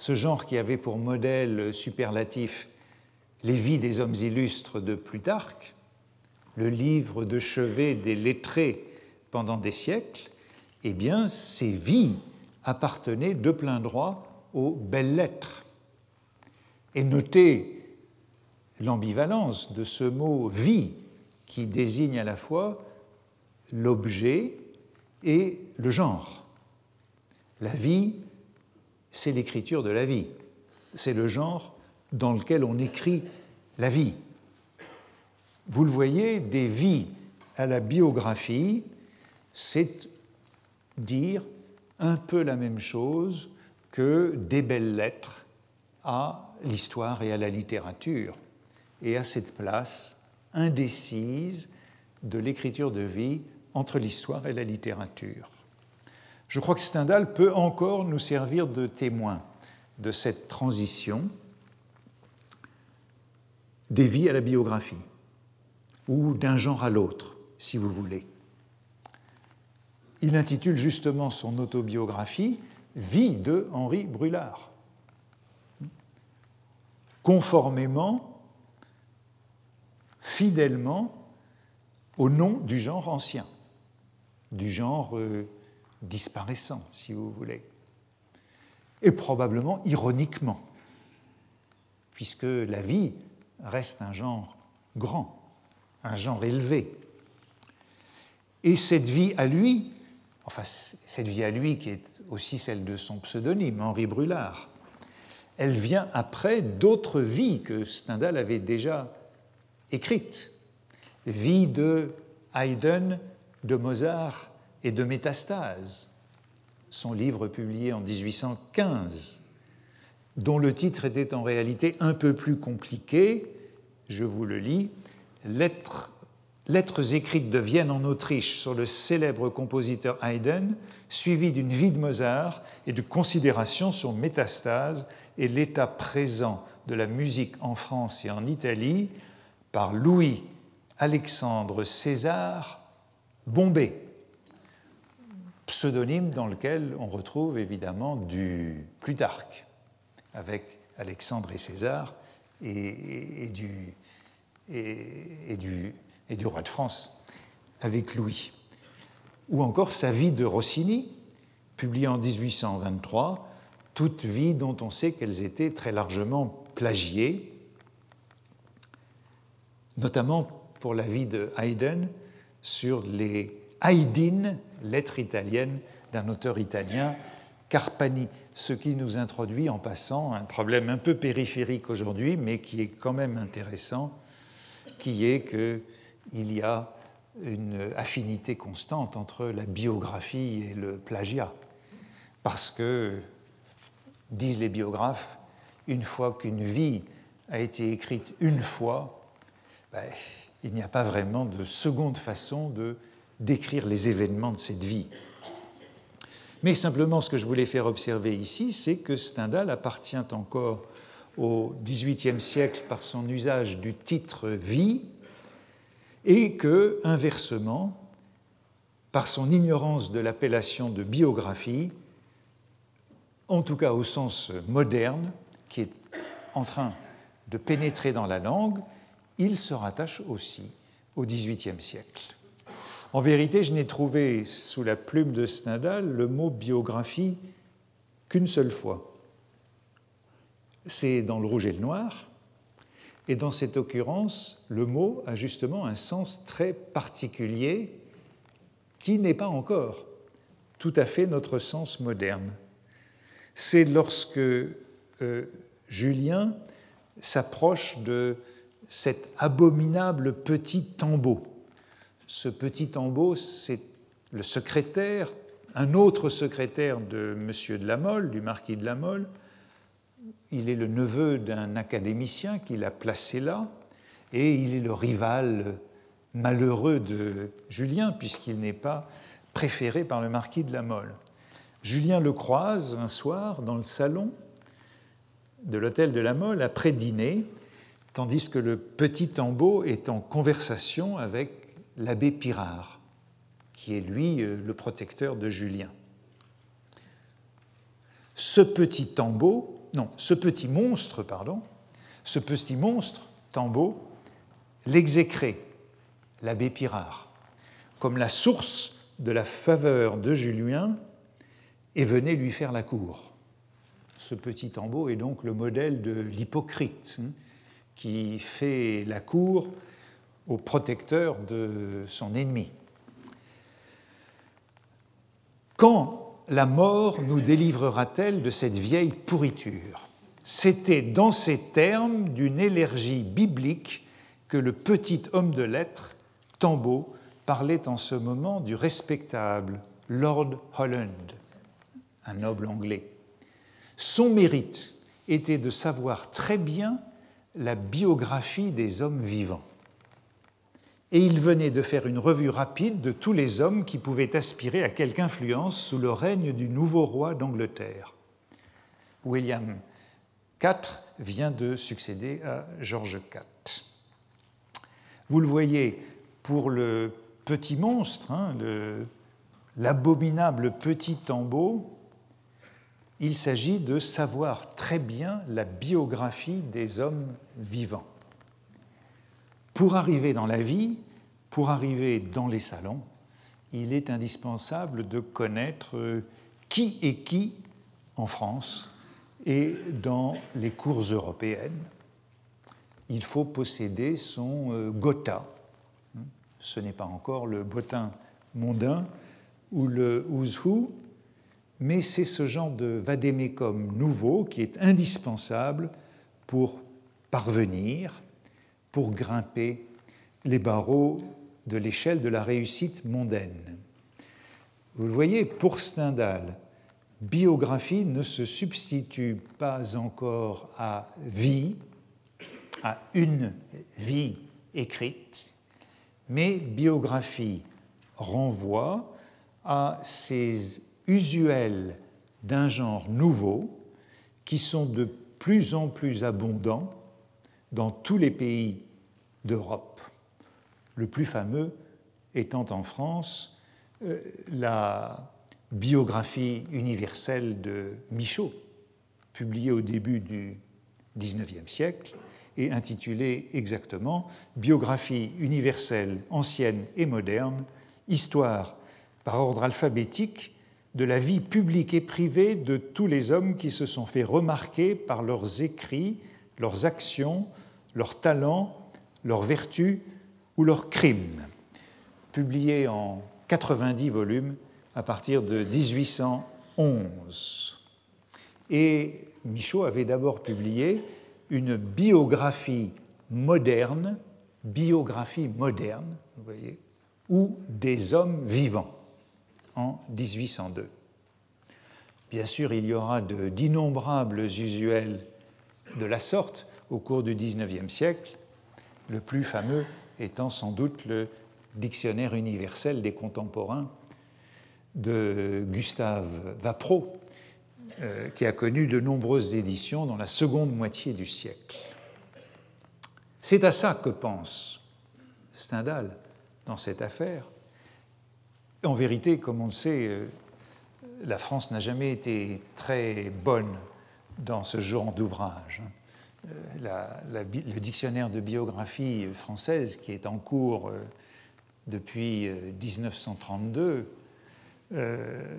ce genre qui avait pour modèle superlatif les vies des hommes illustres de Plutarque, le livre de chevet des lettrés pendant des siècles, eh bien, ces vies appartenaient de plein droit aux belles lettres. Et notez l'ambivalence de ce mot vie qui désigne à la fois l'objet et le genre. La vie, c'est l'écriture de la vie, c'est le genre dans lequel on écrit la vie. Vous le voyez, des vies à la biographie, c'est dire un peu la même chose que des belles lettres à l'histoire et à la littérature, et à cette place indécise de l'écriture de vie entre l'histoire et la littérature. Je crois que Stendhal peut encore nous servir de témoin de cette transition des vies à la biographie, ou d'un genre à l'autre, si vous voulez. Il intitule justement son autobiographie Vie de Henri Brulard. conformément, fidèlement au nom du genre ancien, du genre euh, disparaissant, si vous voulez, et probablement ironiquement, puisque la vie reste un genre grand, un genre élevé. Et cette vie à lui, enfin cette vie à lui qui est aussi celle de son pseudonyme, Henri Brulard, elle vient après d'autres vies que Stendhal avait déjà écrites. Vie de Haydn, de Mozart et de Métastase, son livre publié en 1815, dont le titre était en réalité un peu plus compliqué, je vous le lis, Lettres, écrites de Vienne en Autriche sur le célèbre compositeur Haydn, suivi d'une vie de Mozart et de considérations sur Métastase et l'état présent de la musique en France et en Italie par Louis Alexandre César Bombay, pseudonyme dans lequel on retrouve évidemment du Plutarque, avec Alexandre et César, et, du, et, du, et du roi de France, avec Louis. Ou encore sa vie de Rossini, publiée en 1823, toute vie dont on sait qu'elles étaient très largement plagiées, notamment pour la vie de Haydn sur les Haydn, lettres italiennes d'un auteur italien, Carpani, ce qui nous introduit en passant un problème un peu périphérique aujourd'hui, mais qui est quand même intéressant, qui est qu'il y a une affinité constante entre la biographie et le plagiat. Parce que, disent les biographes, une fois qu'une vie a été écrite une fois, ben, il n'y a pas vraiment de seconde façon de décrire les événements de cette vie. Mais simplement, ce que je voulais faire observer ici, c'est que Stendhal appartient encore au XVIIIe siècle par son usage du titre vie, et que, inversement, par son ignorance de l'appellation de biographie, en tout cas au sens moderne, qui est en train de pénétrer dans la langue, il se rattache aussi au XVIIIe siècle. En vérité, je n'ai trouvé sous la plume de Stendhal le mot biographie qu'une seule fois. C'est dans le rouge et le noir, et dans cette occurrence, le mot a justement un sens très particulier qui n'est pas encore tout à fait notre sens moderne. C'est lorsque euh, Julien s'approche de cet abominable petit tombeau. Ce petit tombeau, c'est le secrétaire, un autre secrétaire de M. de la Mole, du marquis de la Mole. Il est le neveu d'un académicien qu'il a placé là, et il est le rival malheureux de Julien, puisqu'il n'est pas préféré par le marquis de la Mole. Julien le croise un soir dans le salon de l'hôtel de la Mole après dîner, tandis que le petit Tambeau est en conversation avec l'abbé Pirard, qui est lui euh, le protecteur de Julien. Ce petit Tambeau, non, ce petit monstre, pardon, ce petit monstre, Tambeau, l'exécrait, l'abbé Pirard, comme la source de la faveur de Julien et venait lui faire la cour. Ce petit Tambeau est donc le modèle de l'hypocrite, hein, qui fait la cour au protecteur de son ennemi. Quand la mort nous délivrera-t-elle de cette vieille pourriture? C'était dans ces termes d'une énergie biblique que le petit homme de lettres, Tambo, parlait en ce moment du respectable Lord Holland, un noble anglais. Son mérite était de savoir très bien la biographie des hommes vivants. Et il venait de faire une revue rapide de tous les hommes qui pouvaient aspirer à quelque influence sous le règne du nouveau roi d'Angleterre. William IV vient de succéder à George IV. Vous le voyez, pour le petit monstre, hein, l'abominable petit tambour, il s'agit de savoir très bien la biographie des hommes vivants. Pour arriver dans la vie, pour arriver dans les salons, il est indispensable de connaître euh, qui est qui en France et dans les cours européennes. Il faut posséder son euh, Gotha. Ce n'est pas encore le botin mondain ou le who's mais c'est ce genre de vadémécum nouveau qui est indispensable pour parvenir, pour grimper les barreaux de l'échelle de la réussite mondaine. Vous le voyez, pour Stendhal, biographie ne se substitue pas encore à vie, à une vie écrite, mais biographie renvoie à ces usuels d'un genre nouveau qui sont de plus en plus abondants dans tous les pays d'Europe. Le plus fameux étant en France euh, la biographie universelle de Michaud, publiée au début du XIXe siècle et intitulée exactement Biographie universelle ancienne et moderne, histoire par ordre alphabétique de la vie publique et privée de tous les hommes qui se sont fait remarquer par leurs écrits, leurs actions, leurs talents, leurs vertus ou leurs crimes, publié en 90 volumes à partir de 1811. Et Michaud avait d'abord publié une biographie moderne, biographie moderne, vous voyez, ou des hommes vivants en 1802. Bien sûr, il y aura d'innombrables usuels de la sorte au cours du XIXe siècle, le plus fameux étant sans doute le Dictionnaire universel des contemporains de Gustave Vapereau, euh, qui a connu de nombreuses éditions dans la seconde moitié du siècle. C'est à ça que pense Stendhal dans cette affaire, en vérité, comme on le sait, euh, la France n'a jamais été très bonne dans ce genre d'ouvrage. Euh, le dictionnaire de biographie française, qui est en cours euh, depuis 1932,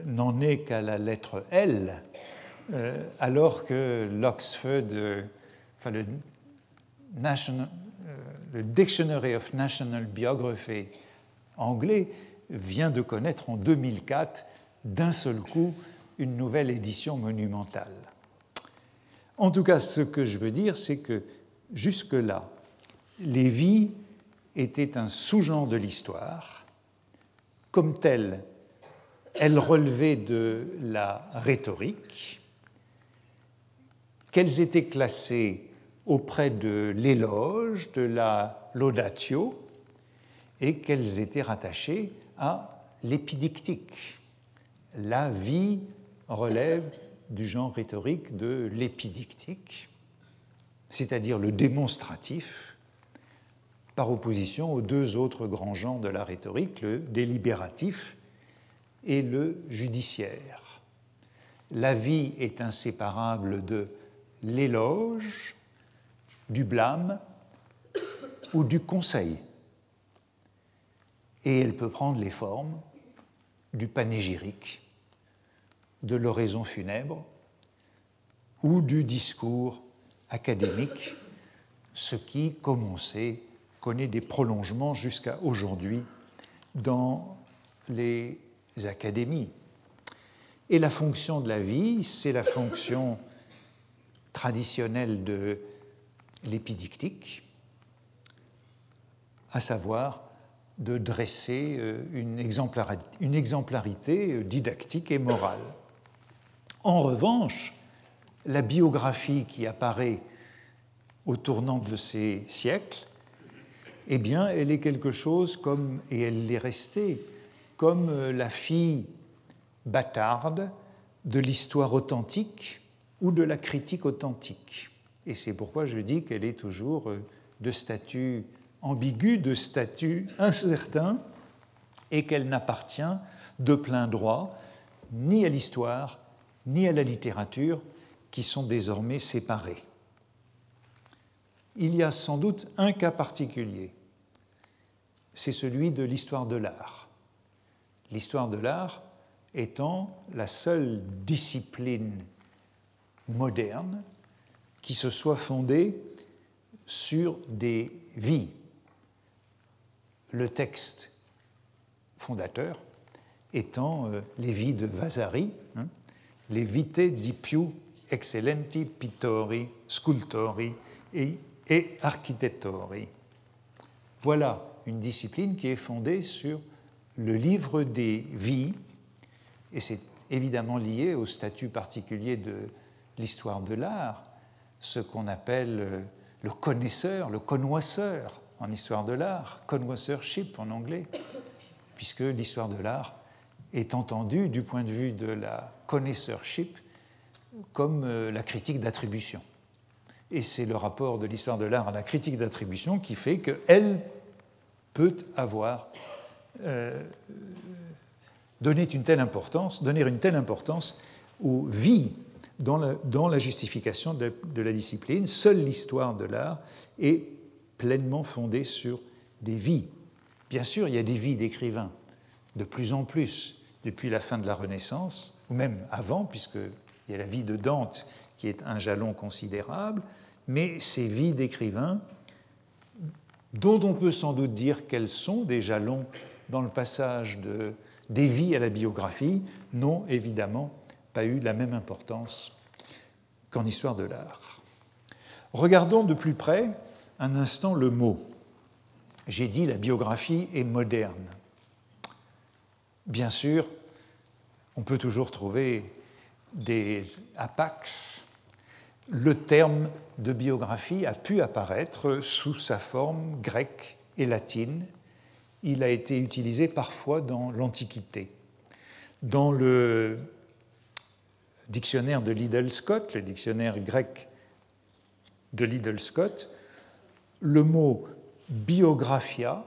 n'en est qu'à la lettre L, alors que l'Oxford, enfin le, le Dictionary of National Biography anglais, vient de connaître en 2004 d'un seul coup une nouvelle édition monumentale. En tout cas, ce que je veux dire, c'est que jusque-là, les vies étaient un sous-genre de l'histoire. Comme telles, elles relevaient de la rhétorique, qu'elles étaient classées auprès de l'éloge, de la laudatio, et qu'elles étaient rattachées à l'épidictique. La vie relève du genre rhétorique de l'épidictique, c'est-à-dire le démonstratif, par opposition aux deux autres grands genres de la rhétorique, le délibératif et le judiciaire. La vie est inséparable de l'éloge, du blâme ou du conseil et elle peut prendre les formes du panégyrique, de l'oraison funèbre ou du discours académique, ce qui, comme on sait, connaît des prolongements jusqu'à aujourd'hui dans les académies. Et la fonction de la vie, c'est la fonction traditionnelle de l'épidictique, à savoir de dresser euh, une exemplarité, didactique et morale. En revanche, la biographie qui apparaît au tournant de ces siècles, eh bien, elle est quelque chose comme, et elle l'est restée, comme euh, la fille bâtarde de l'histoire authentique ou de la critique authentique. Et c'est pourquoi je dis qu'elle est toujours de statut ambiguë, de statut incertain, et qu'elle n'appartient de plein droit ni à l'histoire, ni à la littérature qui sont désormais séparés. Il y a sans doute un cas particulier, c'est celui de l'histoire de l'art. L'histoire de l'art étant la seule discipline moderne qui se soit fondée sur des vies. Le texte fondateur étant euh, les vies de Vasari, hein, les vite di più excellenti pittori, scultori et, et architettori. Voilà une discipline qui est fondée sur le livre des vies, et c'est évidemment lié au statut particulier de l'histoire de l'art, ce qu'on appelle euh, le connaisseur, le connoisseur en histoire de l'art, connoisseurship en anglais, puisque l'histoire de l'art est entendue du point de vue de la connaisseurship comme euh, la critique d'attribution. Et c'est le rapport de l'histoire de l'art à la critique d'attribution qui fait qu'elle peut avoir euh, donné une telle importance, donner une telle importance aux vies dans la, justification de, la discipline. Seule l'histoire de l'art est pleinement fondée sur des vies. Bien sûr, il y a des vies d'écrivains, de plus en plus, depuis la fin de la Renaissance, ou même avant, puisqu'il y a la vie de Dante qui est un jalon considérable, mais ces vies d'écrivains, dont on peut sans doute dire qu'elles sont des jalons dans le passage de, des vies à la biographie, n'ont évidemment pas eu la même importance qu'en histoire de l'art. Regardons de plus près un instant le mot. J'ai dit la biographie est moderne. Bien sûr, on peut toujours trouver des apax. Le terme de biographie a pu apparaître sous sa forme grecque et latine. Il a été utilisé parfois dans l'Antiquité. Dans le dictionnaire de Liddell Scott, le dictionnaire grec de Liddell Scott, le mot biographia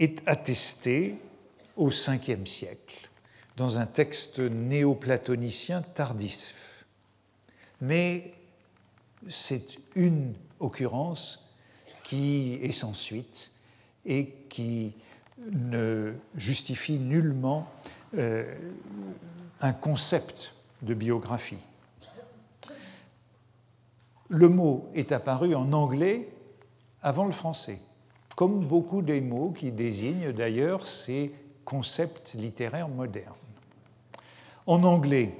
est attesté au Ve siècle dans un texte néoplatonicien tardif. Mais c'est une occurrence qui est sans suite et qui ne justifie nullement euh, un concept de biographie. Le mot est apparu en anglais avant le français, comme beaucoup des mots qui désignent d'ailleurs ces concepts littéraires modernes. En anglais,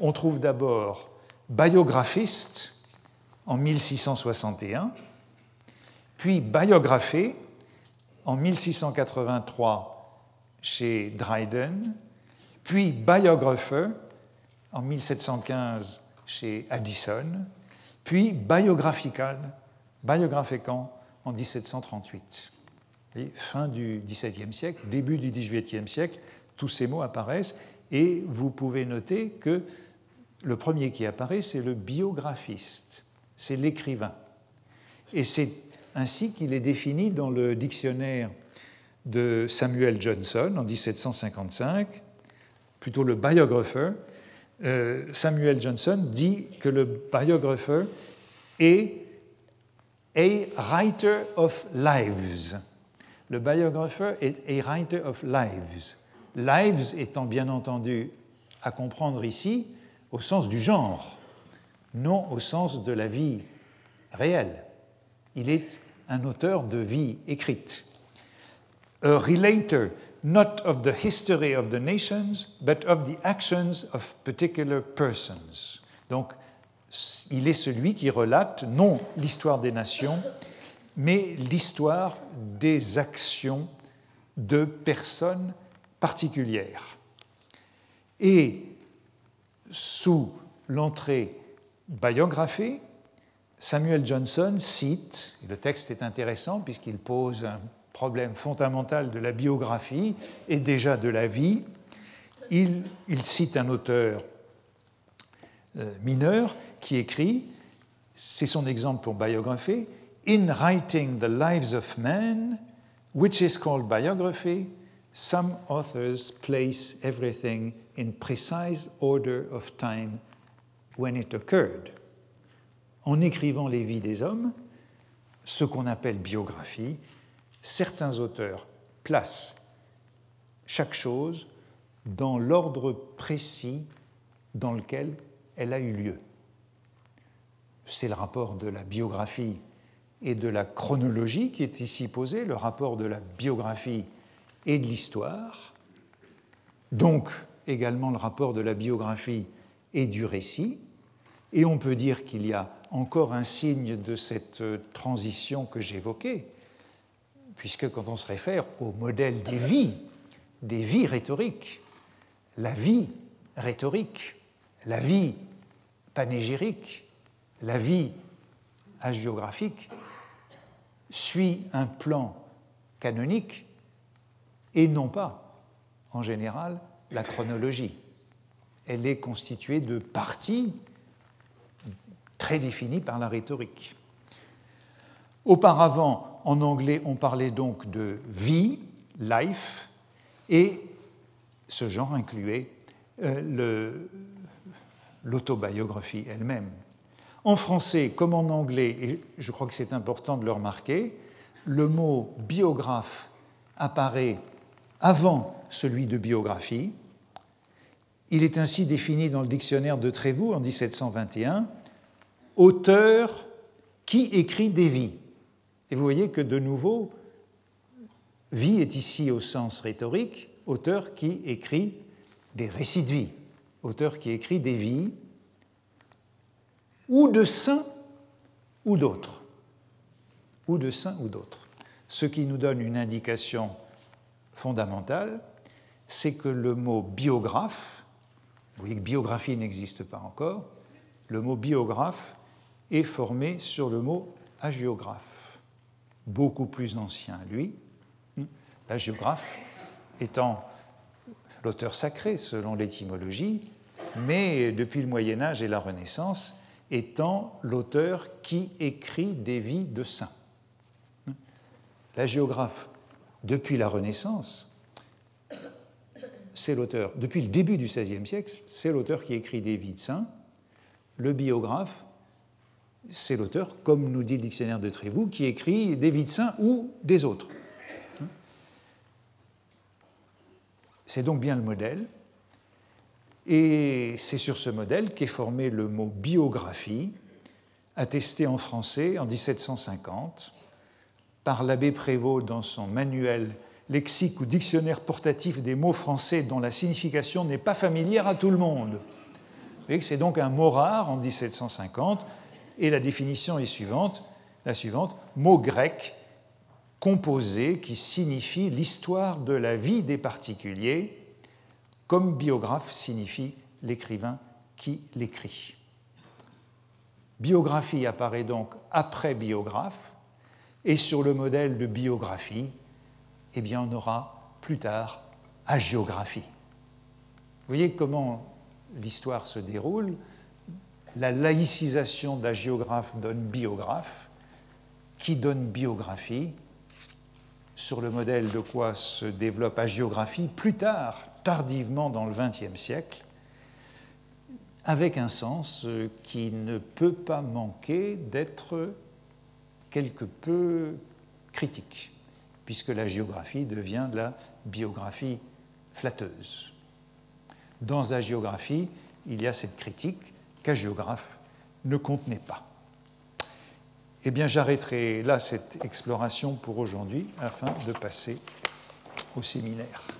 on trouve d'abord biographiste en 1661, puis biographé en 1683 chez Dryden, puis biographer en 1715 chez Addison, puis Biographical, Biographican en 1738. Fin du XVIIe siècle, début du XVIIIe siècle, tous ces mots apparaissent et vous pouvez noter que le premier qui apparaît, c'est le biographiste, c'est l'écrivain. Et c'est ainsi qu'il est défini dans le dictionnaire de Samuel Johnson en 1755, plutôt le biographer, euh, Samuel Johnson dit que le biographer est a writer of lives. Le biographer est a writer of lives. Lives étant bien entendu à comprendre ici au sens du genre, non au sens de la vie réelle. Il est un auteur de vie écrite. A relator not of the history of the nations, but of the actions of particular persons. Donc, il est celui qui relate non l'histoire des nations, mais l'histoire des actions de personnes particulières. Et sous l'entrée biographie, Samuel Johnson cite, et le texte est intéressant puisqu'il pose un problème fondamental de la biographie et déjà de la vie, il, cite un auteur euh, mineur qui écrit, c'est son exemple pour biographie, In writing the lives of men, which is called biography, Some authors place everything in precise order of time when it occurred. En écrivant les vies des hommes, ce qu'on appelle biographie, certains auteurs placent chaque chose dans l'ordre précis dans lequel elle a eu lieu. C'est le rapport de la biographie et de la chronologie qui est ici posé, le rapport de la biographie et de l'histoire, donc également le rapport de la biographie et du récit, et on peut dire qu'il y a encore un signe de cette transition que j'évoquais, puisque quand on se réfère au modèle des vies, des vies rhétoriques, la vie rhétorique, la vie panégyrique, la vie hagiographique, suit un plan canonique et non pas, en général, la chronologie. Elle est constituée de parties très définies par la rhétorique. Auparavant, en anglais, on parlait donc de vie, life, et ce genre incluait euh, l'autobiographie elle-même. En français comme en anglais, et je crois que c'est important de le remarquer, le mot biographe apparaît avant celui de biographie. Il est ainsi défini dans le dictionnaire de Trévoux en 1721, auteur qui écrit des vies. Et vous voyez que de nouveau, vie est ici au sens rhétorique, auteur qui écrit des récits de vie, auteur qui écrit des vies, ou de saints ou d'autres, ou de saints ou d'autres. Ce qui nous donne une indication fondamentale, c'est que le mot biographe, vous voyez que biographie n'existe pas encore, le mot biographe est formé sur le mot hagiographe, beaucoup plus ancien, lui. L'hagiographe étant l'auteur sacré selon l'étymologie, mais depuis le Moyen Âge et la Renaissance, étant l'auteur qui écrit des vies de saints. La géographe, depuis la Renaissance, c'est l'auteur, depuis le début du XVIe siècle, c'est l'auteur qui écrit des vies de saints. Le biographe, c'est l'auteur, comme nous dit le dictionnaire de Trévoux, qui écrit des vies de saints ou des autres. C'est donc bien le modèle. Et c'est sur ce modèle qu'est formé le mot biographie, attesté en français en 1750 par l'abbé Prévost dans son manuel lexique ou dictionnaire portatif des mots français dont la signification n'est pas familière à tout le monde. C'est donc un mot rare en 1750 et la définition est suivante, la suivante, mot grec composé qui signifie l'histoire de la vie des particuliers comme biographe signifie l'écrivain qui l'écrit. Biographie apparaît donc après biographe, et sur le modèle de biographie, eh bien, on aura plus tard agiographie. Vous voyez comment l'histoire se déroule. La laïcisation d'agiographe donne biographe, qui donne biographie, sur le modèle de quoi se développe agiographie plus tard, tardivement dans le XXe siècle, avec un sens euh, qui ne peut pas manquer d'être quelque peu critique, puisque la géographie devient de la biographie flatteuse. Dans la géographie, il y a cette critique qu'Agiographe ne contenait pas. Eh bien, j'arrêterai là cette exploration pour aujourd'hui afin de passer au séminaire.